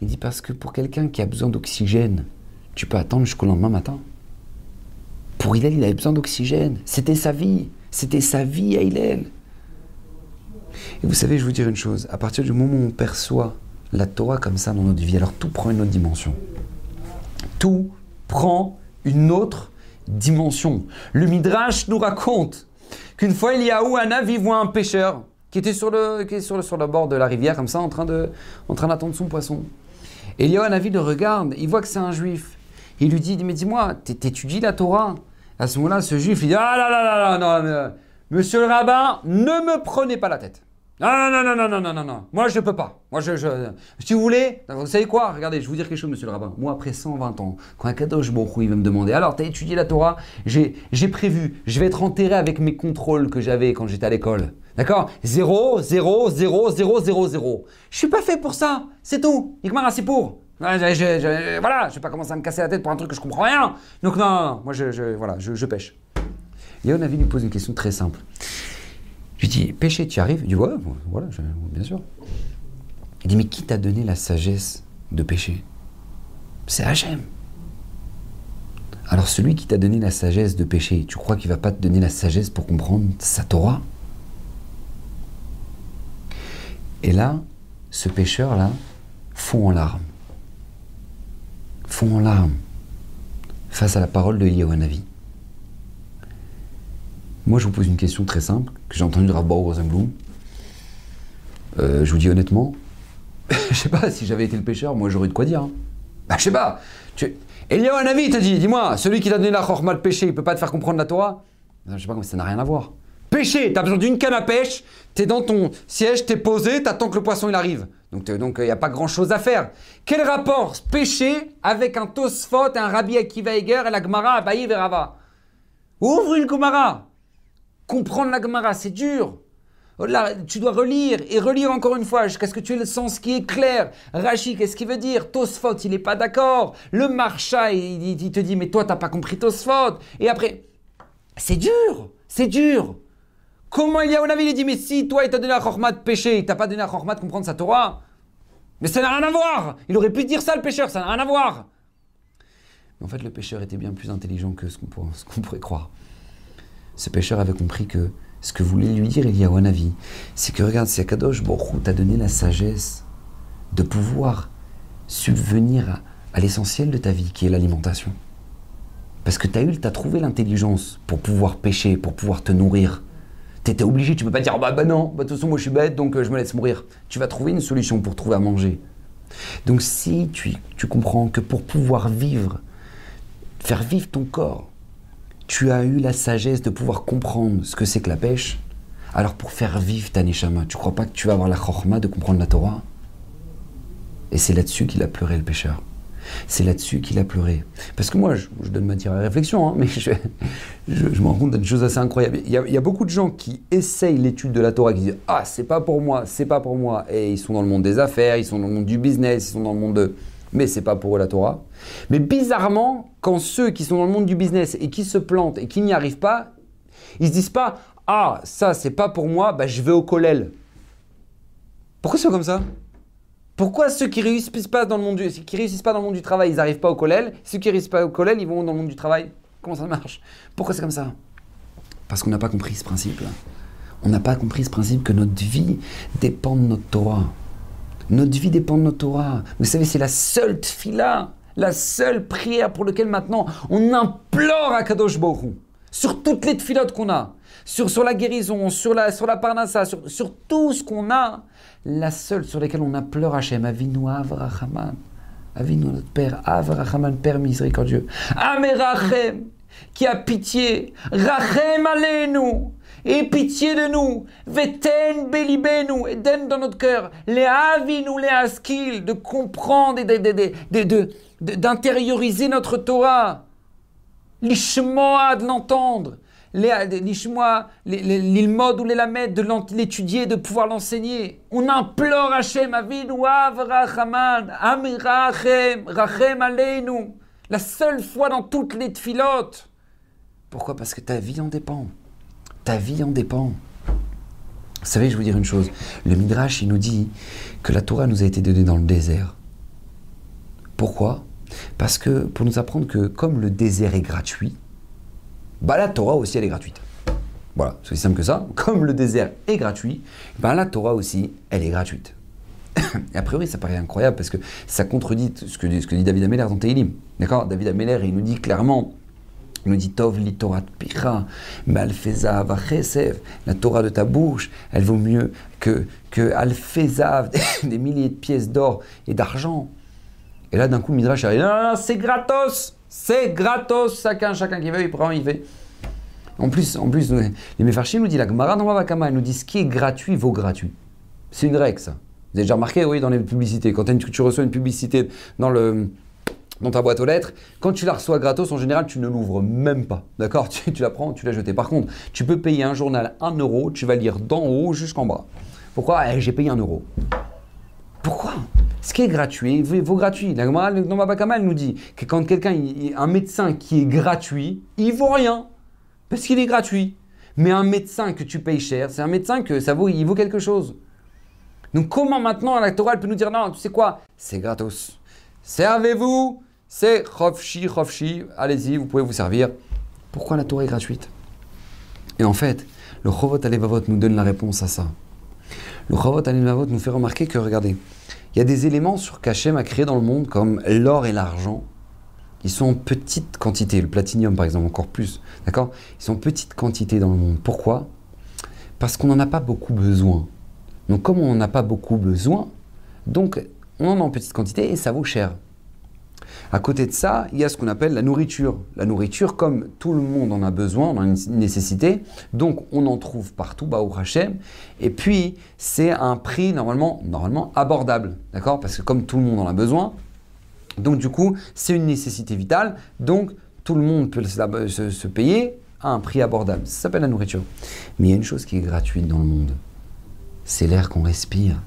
S1: Il dit, parce que pour quelqu'un qui a besoin d'oxygène, tu peux attendre jusqu'au lendemain matin. Pour Hillel, il avait besoin d'oxygène. C'était sa vie. C'était sa vie à Hillel. Et vous savez, je vous dire une chose. À partir du moment où on perçoit la Torah comme ça dans notre vie, alors tout prend une autre dimension. Tout prend une autre dimension. Le Midrash nous raconte qu'une fois, un avis voit un pêcheur qui était sur le, qui est sur le, sur le bord de la rivière, comme ça, en train, de, en train d'attendre son poisson. Un avis le regarde, il voit que c'est un juif. Il lui dit, mais dis-moi, t'étudies la Torah? À ce moment-là, ce juif, il dit, ah là là là là, non, monsieur le rabbin, ne me prenez pas la tête. Non, non, non, non, non, non, non, non, moi je peux pas. Moi je, si vous voulez, vous savez quoi? Regardez, je vais vous dire quelque chose, monsieur le rabbin. Moi, après 120 ans, quand un kadosh Borou, il va me demander, alors t'as étudié la Torah? J'ai prévu, je vais être enterré avec mes contrôles que j'avais quand j'étais à l'école. D'accord? 0, 0, 0, 0, 0, 0. Je suis pas fait pour ça, c'est tout. Ikmar, c'est pour. Je, je, voilà, je vais pas commencer à me casser la tête pour un truc que je comprends rien. Donc non, non, moi je, voilà, je, pêche. Yonavi lui pose une question très simple. Je lui dis, pêcher, tu y arrives? Il dit, ouais, voilà, bien sûr. Il dit, mais qui t'a donné la sagesse de pêcher? C'est Hachem. Alors celui qui t'a donné la sagesse de pêcher, tu crois qu'il va pas te donner la sagesse pour comprendre sa Torah? Et là, ce pêcheur-là fond en larmes fond en larmes face à la parole de Yehowanavi. Moi, je vous pose une question très simple que j'ai entendue de Rabbi Rosenblum. Euh, je vous dis honnêtement, je sais pas, si j'avais été le pêcheur, moi j'aurais de quoi dire. Hein. Bah, je sais pas. Tu... Te dit, dis-moi, celui qui t'a donné la chorma de pêcher, il peut pas te faire comprendre la Torah? Je sais pas comment ça n'a rien à voir. Pêcher, t'as besoin d'une canne à pêche, t'es dans ton siège, t'es posé, t'attends que le poisson arrive. Donc il donc, n'y a pas grand chose à faire. Quel rapport pêcher avec un Tosfot, un Rabbi Akiva Eger et la Gemara Abayi Verava? Ouvre une Gemara Comprendre la Gemara, c'est dur. Là, tu dois relire et relire encore une fois jusqu'à ce que tu aies le sens qui est clair. Rashi, qu'est-ce qu'il veut dire? Tosfot, il n'est pas d'accord. Le Marcha, il, il, te dit, mais toi, t'as pas compris Tosfot. Et après, C'est dur, c'est dur. Comment il y a un avis Il dit, mais si toi il t'a donné la chorma de pécher, il t'a pas donné la chorma de comprendre sa Torah. Mais ça n'a rien à voir. Il aurait pu dire ça le pécheur, ça n'a rien à voir. Mais en fait, le pécheur était bien plus intelligent que ce qu'on pourrait, croire. Ce pécheur avait compris que ce que voulait lui dire il un avis, c'est que regarde, c'est Akadosh Baruch t'a donné la sagesse de pouvoir subvenir à, l'essentiel de ta vie, qui est l'alimentation. Parce que tu as eu, trouvé l'intelligence pour pouvoir pêcher, pour pouvoir te nourrir. Tu étais obligé, tu peux pas dire bah, bah non, bah, de toute façon moi je suis bête donc euh, je me laisse mourir. Tu vas trouver une solution pour trouver à manger. Donc si tu, tu comprends que pour pouvoir vivre, faire vivre ton corps, tu as eu la sagesse de pouvoir comprendre ce que c'est que la pêche, alors pour faire vivre ta neshama, tu crois pas que tu vas avoir la chorma de comprendre la Torah? Et c'est là-dessus qu'il a pleuré le pêcheur. C'est là-dessus qu'il a pleuré. Parce que moi, je, donne matière à réflexion, hein, mais je, me rends compte d'une chose assez incroyable. Il y, a, beaucoup de gens qui essayent l'étude de la Torah, qui disent Ah, c'est pas pour moi, c'est pas pour moi. Et ils sont dans le monde des affaires, ils sont dans le monde du business, ils sont dans le monde de. Mais c'est pas pour eux la Torah. Mais bizarrement, quand ceux qui sont dans le monde du business et qui se plantent et qui n'y arrivent pas, ils se disent pas Ah, ça c'est pas pour moi, bah, je vais au collèle. Pourquoi c'est comme ça? Pourquoi ceux qui réussissent dans le monde du, qui réussissent pas dans le monde du travail, ils n'arrivent pas au collège? Ceux qui réussissent pas au collège, ils vont dans le monde du travail. Comment ça marche? Pourquoi c'est comme ça? Parce qu'on n'a pas compris ce principe. On n'a pas compris ce principe que notre vie dépend de notre Torah. Notre vie dépend de notre Torah. Vous savez, c'est la seule tfila, la seule prière pour laquelle maintenant on implore à Kadosh Baruch sur toutes les tfilotes qu'on a, sur, sur la guérison, sur la, sur la parnassa, sur, sur tout ce qu'on a, la seule sur laquelle on a pleuré Hachem, Avinu Avrachaman, Avinu notre Père, Avrachaman, Père miséricordieux, Amerachem, qui a pitié, Rachem alenu, et pitié de nous, Veten belibenu, et donne dans notre cœur, les avinu, les askil, de comprendre et d'intérioriser notre Torah, l'ishmoa de l'entendre, l'ilmod ou les lamed, de l'étudier, de pouvoir l'enseigner. On implore Hachem, Avinu Avrachaman, Amirachem, Rachem Aleinu. La seule fois dans toutes les tfilotes. Pourquoi? Parce que ta vie en dépend. Ta vie en dépend. Vous savez, je vais vous dire une chose. Le Midrash, il nous dit que la Torah nous a été donnée dans le désert. Pourquoi? Parce que pour nous apprendre que comme le désert est gratuit, bah la Torah aussi elle est gratuite. Voilà, c'est aussi simple que ça. Comme le désert est gratuit, bah la Torah aussi elle est gratuite. Et a priori, ça paraît incroyable parce que ça contredit ce que, dit David Ameller dans Teilim. D'accord? David Ameller, il nous dit clairement il nous dit Tov li Torah picha, alfezav La Torah de ta bouche, elle vaut mieux que, que alfezav, des milliers de pièces d'or et d'argent. Et là, d'un coup, Midrash arrive Non, non, non c'est gratos c'est gratos, chacun, chacun qui veut, il prend, il fait. En plus, en plus les Mefarchim nous dit, la Gemara dans Vakama, nous dit ce qui est gratuit vaut gratuit. C'est une règle, ça. Vous avez déjà remarqué, oui, dans les publicités. Quand tu reçois une publicité dans, ta boîte aux lettres, quand tu la reçois gratos, en général, tu ne l'ouvres même pas. D'accord? Tu, la prends, tu la jettes. Par contre, tu peux payer un journal 1 euro, tu vas lire d'en haut jusqu'en bas. Pourquoi? Eh, J'ai payé 1 euro. Pourquoi? Ce qui est gratuit vaut gratuit. La Gemara elle nous dit que quand quelqu'un, un médecin qui est gratuit, il vaut rien. Parce qu'il est gratuit. Mais un médecin que tu payes cher, c'est un médecin que ça vaut, il vaut quelque chose. Donc comment maintenant la Torah peut nous dire non, tu sais quoi? C'est gratos. Servez-vous, c'est chofchi, chofchi, allez-y, vous pouvez vous servir. Pourquoi la Torah est gratuite? Et en fait, le Chovot Alevavot nous donne la réponse à ça. Le Chavot Alinavot nous fait remarquer que, regardez, il y a des éléments sur qu'Hachem a créé dans le monde, comme l'or et l'argent, ils sont en petite quantité. Le platinium, par exemple, encore plus. D'accord? Ils sont en petite quantité dans le monde. Pourquoi? Parce qu'on n'en a pas beaucoup besoin. Donc, comme on n'en a pas beaucoup besoin, donc on en a en petite quantité et ça vaut cher. À côté de ça, il y a ce qu'on appelle la nourriture. La nourriture, comme tout le monde en a besoin, on a une nécessité, donc on en trouve partout, bah, au Hachem. Et puis, c'est un prix normalement, abordable, d'accord? Parce que comme tout le monde en a besoin, donc du coup, c'est une nécessité vitale, donc tout le monde peut se payer à un prix abordable. Ça s'appelle la nourriture. Mais il y a une chose qui est gratuite dans le monde, c'est l'air qu'on respire.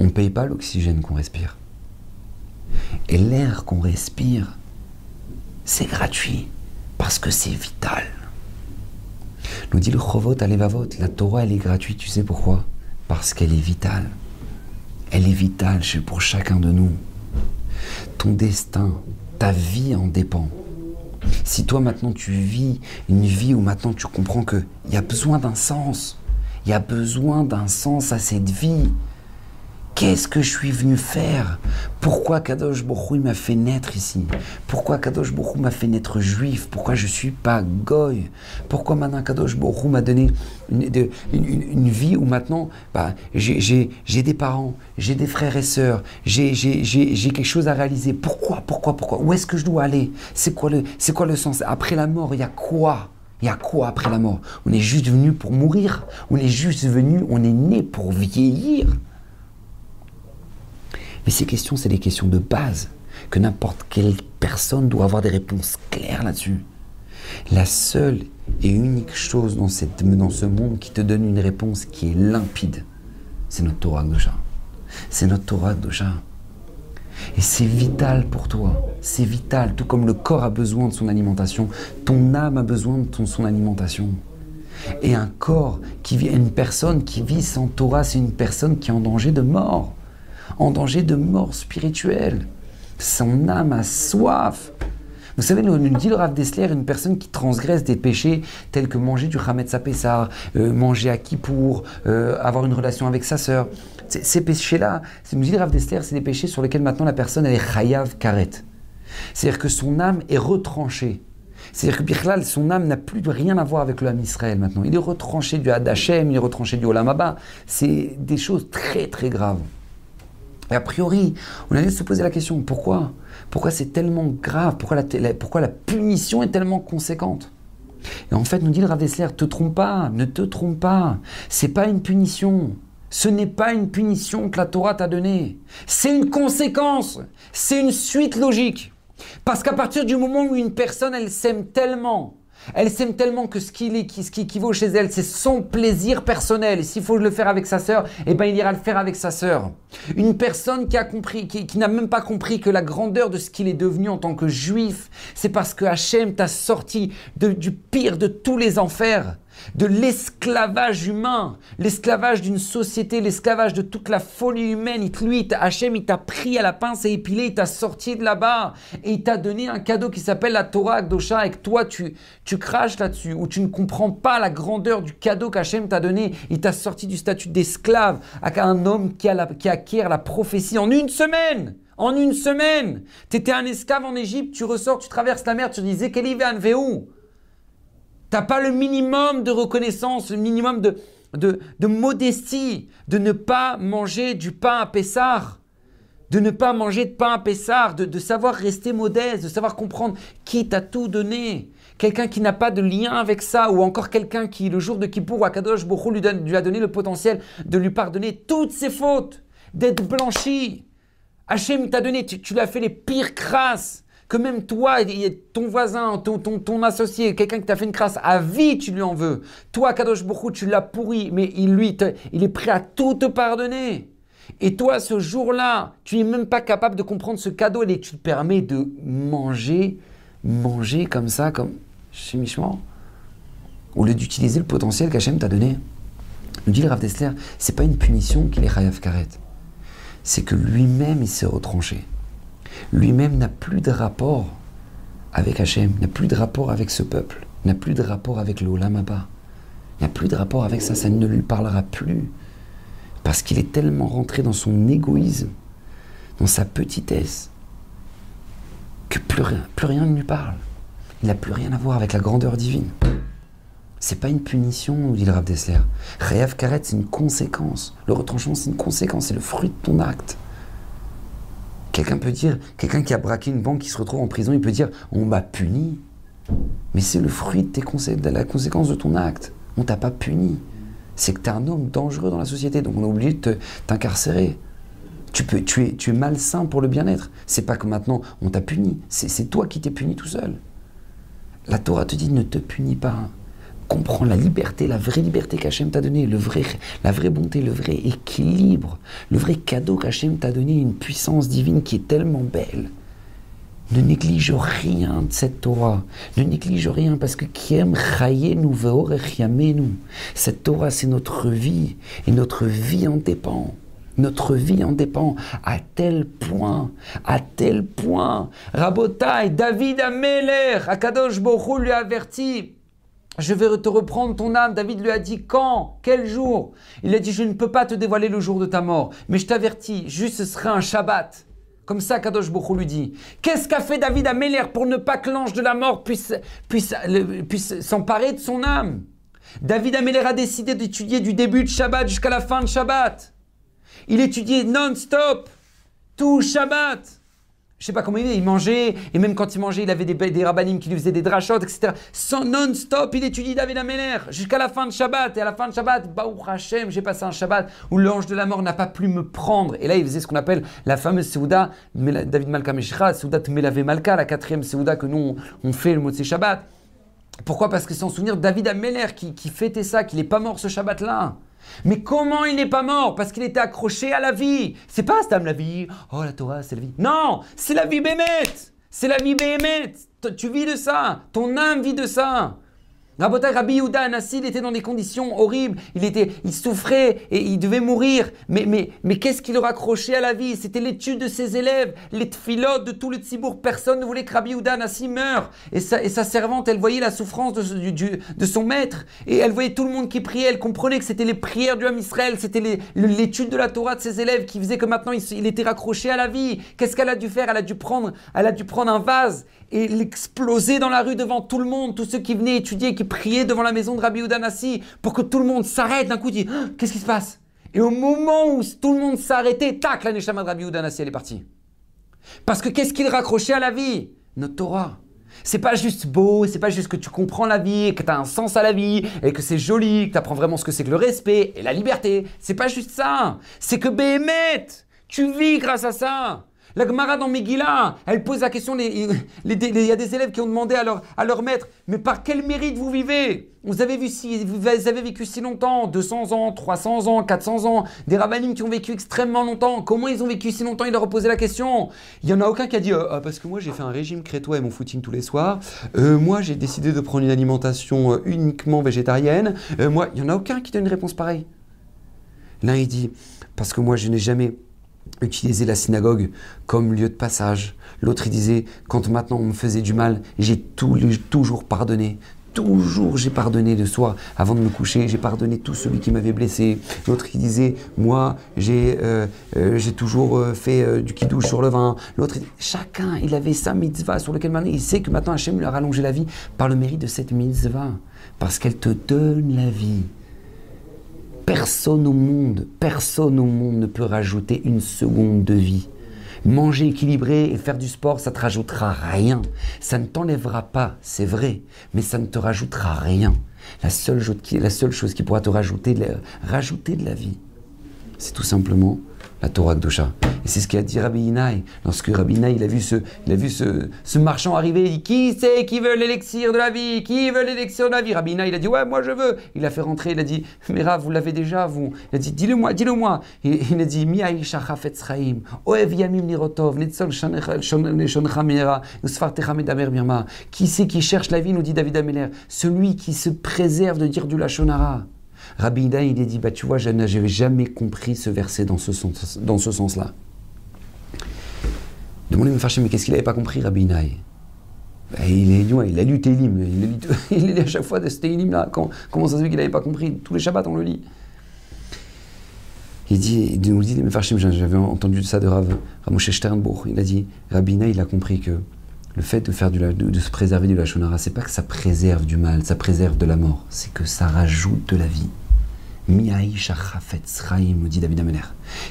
S1: On ne paye pas l'oxygène qu'on respire. Et l'air qu'on respire, c'est gratuit parce que c'est vital. Nous dit le Chovot Alevavot, la Torah elle est gratuite, tu sais pourquoi? Parce qu'elle est vitale. Elle est vitale pour chacun de nous. Ton destin, ta vie en dépend. Si toi maintenant tu vis une vie où maintenant tu comprends qu'il y a besoin d'un sens, il y a besoin d'un sens à cette vie, Qu'est-ce que je suis venu faire? Pourquoi Kadosh Borou m'a fait naître ici? Pourquoi Kadosh Borou m'a fait naître juif? Pourquoi je ne suis pas goy? Pourquoi maintenant Kadosh Borou m'a donné une, vie où maintenant bah, j'ai des parents, j'ai des frères et sœurs, j'ai quelque chose à réaliser. Pourquoi Pourquoi Pourquoi? Où est-ce que je dois aller? C'est quoi, quoi le sens? Après la mort, il y a quoi? Il y a quoi après la mort? On est juste venu pour mourir? On est juste venu, on est né pour vieillir? Mais ces questions, c'est des questions de base, que n'importe quelle personne doit avoir des réponses claires là-dessus. La seule et unique chose dans, cette, dans ce monde qui te donne une réponse qui est limpide, c'est notre Torah Gdosha. C'est notre Torah Gdosha. Et c'est vital pour toi. C'est vital. Tout comme le corps a besoin de son alimentation, ton âme a besoin de son alimentation. Et un corps qui vit, une personne qui vit sans Torah, c'est une personne qui est en danger de mort en danger de mort spirituelle. Son âme a soif. Vous savez, nous, dit le Rav une personne qui transgresse des péchés tels que manger du Hametz Pessar, euh, manger à Kippour, euh, avoir une relation avec sa sœur. Ces péchés-là, nous dit le Rav c'est des péchés sur lesquels maintenant la personne est chayav karet. C'est-à-dire que son âme est retranchée. C'est-à-dire que Bichlal, son âme n'a plus rien à voir avec le Israël maintenant. Il est retranché du Hadachem, il est retranché du Olamaba. C'est des choses très très graves. Et a priori, on allait se poser la question, pourquoi? Pourquoi c'est tellement grave? Pourquoi la, punition est tellement conséquente? Et en fait, nous dit le Rav Dessler, te trompe pas, ne te trompe pas, c'est pas une punition. Ce n'est pas une punition que la Torah t'a donnée. C'est une conséquence. C'est une suite logique. Parce qu'à partir du moment où une personne, elle s'aime tellement, elle s'aime tellement que ce qui, ce qui équivaut chez elle, c'est son plaisir personnel. Et s'il faut le faire avec sa sœur, eh ben, il ira le faire avec sa sœur. Une personne qui a compris, qui, n'a même pas compris que la grandeur de ce qu'il est devenu en tant que juif, c'est parce que Hachem t'a sorti du pire de tous les enfers de l'esclavage humain, l'esclavage d'une société, l'esclavage de toute la folie humaine. Il, lui, Hachem, il t'a pris à la pince et épilé, il t'a sorti de là-bas et il t'a donné un cadeau qui s'appelle la Torah Akdosha et que toi, tu, tu craches là-dessus ou tu ne comprends pas la grandeur du cadeau qu'Hachem t'a donné. Il t'a sorti du statut d'esclave à un homme qui, acquiert la prophétie en une semaine. En une semaine, tu étais un esclave en Égypte, tu ressors, tu traverses la mer, tu disais Kelivan où? T'as pas le minimum de reconnaissance, le minimum de, de, modestie, de ne pas manger du pain à Pessard, de ne pas manger de pain à Pessard, de, savoir rester modeste, de savoir comprendre qui t'a tout donné. Quelqu'un qui n'a pas de lien avec ça, ou encore quelqu'un qui, le jour de Kippour, Akadosh Bokhu lui, lui a donné le potentiel de lui pardonner toutes ses fautes, d'être blanchi. Hachem t'a donné, tu, tu lui as fait les pires crasses que même toi, ton voisin, ton, ton, associé, quelqu'un qui t'a fait une crasse, à vie tu lui en veux. Toi, Kadosh Bokhu, tu l'as pourri, mais il, lui, il est prêt à tout te pardonner. Et toi, ce jour-là, tu n'es même pas capable de comprendre ce cadeau et tu te permets de manger, manger comme ça, comme chimiquement, au lieu d'utiliser le potentiel qu'Hachem t'a donné. Nous dit le Rav Dessler, c'est pas une punition qu'il est Chayav Karet, c'est que lui-même il s'est retranché lui-même n'a plus de rapport avec Hachem, n'a plus de rapport avec ce peuple, n'a plus de rapport avec le Olamaba, n'a plus de rapport avec ça, ça ne lui parlera plus. Parce qu'il est tellement rentré dans son égoïsme, dans sa petitesse, que plus rien, plus rien ne lui parle. Il n'a plus rien à voir avec la grandeur divine. C'est pas une punition, nous dit le Rav Dessler. Réav Karet, c'est une conséquence. Le retranchement, c'est une conséquence, c'est le fruit de ton acte. Quelqu'un peut dire, quelqu'un qui a braqué une banque, qui se retrouve en prison, il peut dire on m'a puni. Mais c'est le fruit de, tes de la conséquence de ton acte. On t'a pas puni. C'est que tu es un homme dangereux dans la société, donc on est obligé de t'incarcérer. Tu, es, tu es malsain pour le bien-être. C'est pas que maintenant on t'a puni, c'est toi qui t'es puni tout seul. La Torah te dit ne te punis pas comprends la liberté, la vraie liberté qu'Hachem t'a donnée, vrai, la vraie bonté, le vrai équilibre, le vrai cadeau qu'Hachem t'a donné, une puissance divine qui est tellement belle. ne néglige rien de cette Torah. Ne néglige rien parce que Kiem nous nous. Cette Torah, c'est notre vie et notre vie en dépend. Notre vie en dépend à tel point, à tel point. Rabotai, David Ameler, Akadosh Borou lui a averti je vais te reprendre ton âme. David lui a dit quand? Quel jour? Il a dit Je ne peux pas te dévoiler le jour de ta mort, mais je t'avertis, juste ce serait un Shabbat. Comme ça, Kadosh Bokhu lui dit. Qu'est-ce qu'a fait David à pour ne pas que l'ange de la mort puisse, puisse, puisse s'emparer de son âme? David Améler a décidé d'étudier du début de Shabbat jusqu'à la fin de Shabbat. Il étudiait non-stop, tout Shabbat je sais pas comment il est, il mangeait, et même quand il mangeait, il avait des, des rabbinim qui lui faisaient des drachotes, etc. Sans non-stop, il étudie David Améler jusqu'à la fin de Shabbat. Et à la fin de Shabbat, Baou Hashem, j'ai passé un Shabbat où l'ange de la mort n'a pas pu me prendre. Et là, il faisait ce qu'on appelle la fameuse Seuda, David Malka Meshira, Seuda Tmelave Malka, la quatrième Seuda que nous, on fait le mot de Shabbat. Pourquoi? Parce que c'est en souvenir David Améler qui, qui fêtait ça, qu'il n'est pas mort ce Shabbat-là. Mais comment il n'est pas mort? Parce qu'il était accroché à la vie. C'est pas Stam la vie. Oh la Torah, c'est la vie. Non, c'est la vie bémette. C'est la vie bémette. Tu vis de ça. Ton âme vit de ça. Rabbi Yehuda Anassi, il était dans des conditions horribles, il, était, il souffrait et il devait mourir. Mais, mais, mais qu'est-ce qui le raccrochait à la vie? C'était l'étude de ses élèves, les tfilotes de tout le tzibour. Personne ne voulait que Rabbi Yehuda Anassi meure. Et sa, servante, elle voyait la souffrance de, son maître. Et elle voyait tout le monde qui priait, elle comprenait que c'était les prières du Ham Israël, c'était l'étude de la Torah de ses élèves qui faisait que maintenant il, il était raccroché à la vie. Qu'est-ce qu'elle a dû faire? Elle a dû prendre, elle a dû prendre un vase et l'exploser dans la rue devant tout le monde, tous ceux qui venaient étudier, qui priaient devant la maison de Rabbi Udanassi, pour que tout le monde s'arrête d'un coup, dit ah, Qu'est-ce qui se passe? Et au moment où tout le monde s'arrêtait, tac, la Neshama de Rabbi Udanassi, elle est partie. Parce que qu'est-ce qu'il raccrochait à la vie? Notre Torah. C'est pas juste beau, c'est pas juste que tu comprends la vie, que tu as un sens à la vie, et que c'est joli, que tu apprends vraiment ce que c'est que le respect et la liberté. C'est pas juste ça. C'est que Béhémet, tu vis grâce à ça. La Gemara dans Megillah, elle pose la question, il y a des élèves qui ont demandé à leur, à leur maître, mais par quel mérite vous vivez? Vous avez, vu si, vous avez vécu si longtemps, 200 ans, 300 ans, 400 ans, des rabbinim qui ont vécu extrêmement longtemps, comment ils ont vécu si longtemps? Il leur a posé la question. Il n'y en a aucun qui a dit, euh, ah, parce que moi j'ai fait un régime crétois et mon footing tous les soirs, euh, moi j'ai décidé de prendre une alimentation euh, uniquement végétarienne, moi, il n'y en a aucun qui donne une réponse pareille. L'un il dit, parce que moi je n'ai jamais utiliser la synagogue comme lieu de passage. L'autre, il disait, quand maintenant on me faisait du mal, j'ai toujours pardonné. Toujours j'ai pardonné de soi avant de me coucher, j'ai pardonné tout celui qui m'avait blessé. L'autre qui disait, moi j'ai euh, euh, toujours euh, fait du kidouche sur le vin. L'autre, chacun il avait sa mitzvah sur lequel maintenant il sait que maintenant Hachem lui a rallongé la vie par le mérite de cette mitzvah. Parce qu'elle te donne la vie. Personne au monde, personne au monde ne peut rajouter une seconde de vie. Manger équilibré et faire du sport, ça te rajoutera rien. Ça ne t'enlèvera pas, c'est vrai, mais ça ne te rajoutera rien. La seule, chose qui pourra te rajouter de la vie, c'est tout simplement la Torah Kdosha. Et c'est ce qu'a dit Rabbi Inaï. Lorsque Rabbi Inaï, il a vu ce, il a vu ce, ce marchand arriver, il dit Qui c'est qui veut l'élixir de la vie? Qui veut l'élixir de la vie? Rabbi Inaï, il a dit Ouais, moi je veux. Il a fait rentrer, il a dit Mais Rav, vous l'avez déjà, vous. Il a dit Dis-le moi, dis-le moi. Il, a dit Mi Shachafetz Chaim, Oev Yamim Nirotov, Netzol. Qui c'est qui cherche la vie, nous dit David Ameller? Celui qui se préserve de dire du Lachonara. Rabbi il a dit, bah, tu vois, je n'avais jamais compris ce verset dans ce, sens, dans ce sens-là. Demandez me fâcher, mais qu'est-ce qu'il n'avait pas compris, Rabbi bah, il, est, il a lu Télim, il, a lu, à chaque fois de ce Télim-là. Comment, ça se fait qu'il n'avait pas compris? Tous les Shabbats, on le lit. Il dit, nous dit, mais j'avais entendu ça de Rav, Sternbourg. Il a dit, Rabbi il a compris que le fait de, faire du, de, se préserver du Lachonara, c'est pas que ça préserve du mal, ça préserve de la mort, c'est que ça rajoute de la vie. Me dit David Amener,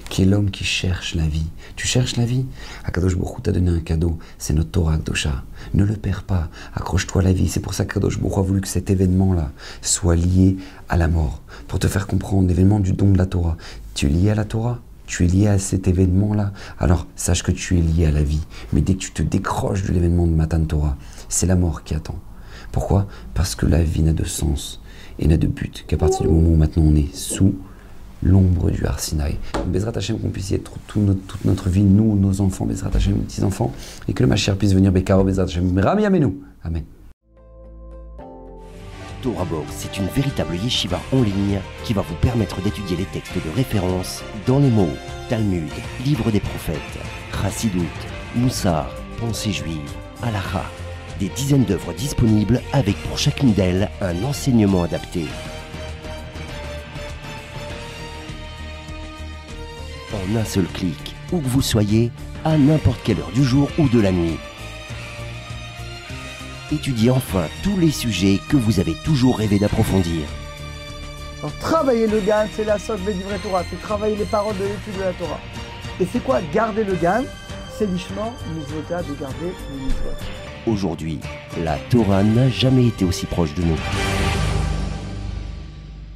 S1: qui est l'homme qui cherche la vie. Tu cherches la vie? Akadosh Baruch t'a donné un cadeau, c'est notre Torah Kdosha. Ne le perds pas, accroche-toi à la vie. C'est pour ça qu'Akadosh Baruch a voulu que cet événement-là soit lié à la mort, pour te faire comprendre l'événement du don de la Torah. Tu es lié à la Torah? Tu es lié à cet événement-là, alors sache que tu es lié à la vie. Mais dès que tu te décroches de l'événement de Matan Torah, c'est la mort qui attend. Pourquoi? Parce que la vie n'a de sens et n'a de but qu'à partir du moment où maintenant on est sous l'ombre du Arsinaï. Bezrat Hashem, qu'on puisse y être toute notre vie, nous, nos enfants, Bezrat Hashem, nos petits-enfants, et que le Mashiach puisse venir Bekaro, Bezrat Hashem, Rami Amenu. Amen.
S2: Torah c'est une véritable yeshiva en ligne qui va vous permettre d'étudier les textes de référence dans les mots Talmud, Livre des prophètes, Chassidut, Moussar, Pensée juive, Halacha. Des dizaines d'œuvres disponibles avec pour chacune d'elles un enseignement adapté. En un seul clic, où que vous soyez, à n'importe quelle heure du jour ou de la nuit. Étudiez enfin tous les sujets que vous avez toujours rêvé d'approfondir.
S3: Travailler le GAN, c'est la socle des livrets Torah, c'est travailler les paroles de l'étude de la Torah. Et c'est quoi garder le GAN C'est l'ishma, mitzvota, de garder les mitzvot.
S2: Aujourd'hui, la Torah n'a jamais été aussi proche de nous.